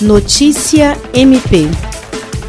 Notícia MP.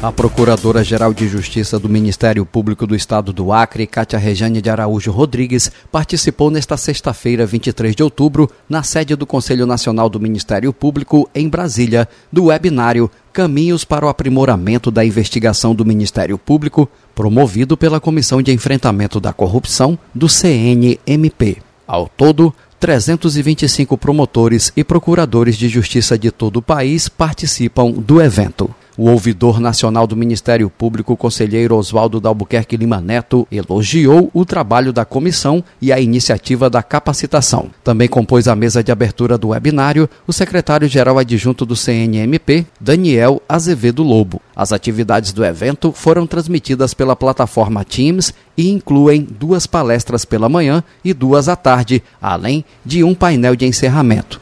A Procuradora-Geral de Justiça do Ministério Público do Estado do Acre, Cátia Rejane de Araújo Rodrigues, participou nesta sexta-feira, 23 de outubro, na sede do Conselho Nacional do Ministério Público, em Brasília, do webinário Caminhos para o Aprimoramento da Investigação do Ministério Público, promovido pela Comissão de Enfrentamento da Corrupção do CNMP. Ao todo, 325 promotores e procuradores de justiça de todo o país participam do evento. O ouvidor nacional do Ministério Público, conselheiro Oswaldo Dalbuquerque Lima Neto, elogiou o trabalho da comissão e a iniciativa da capacitação. Também compôs a mesa de abertura do webinário o secretário-geral adjunto do CNMP, Daniel Azevedo Lobo. As atividades do evento foram transmitidas pela plataforma Teams e incluem duas palestras pela manhã e duas à tarde, além de um painel de encerramento.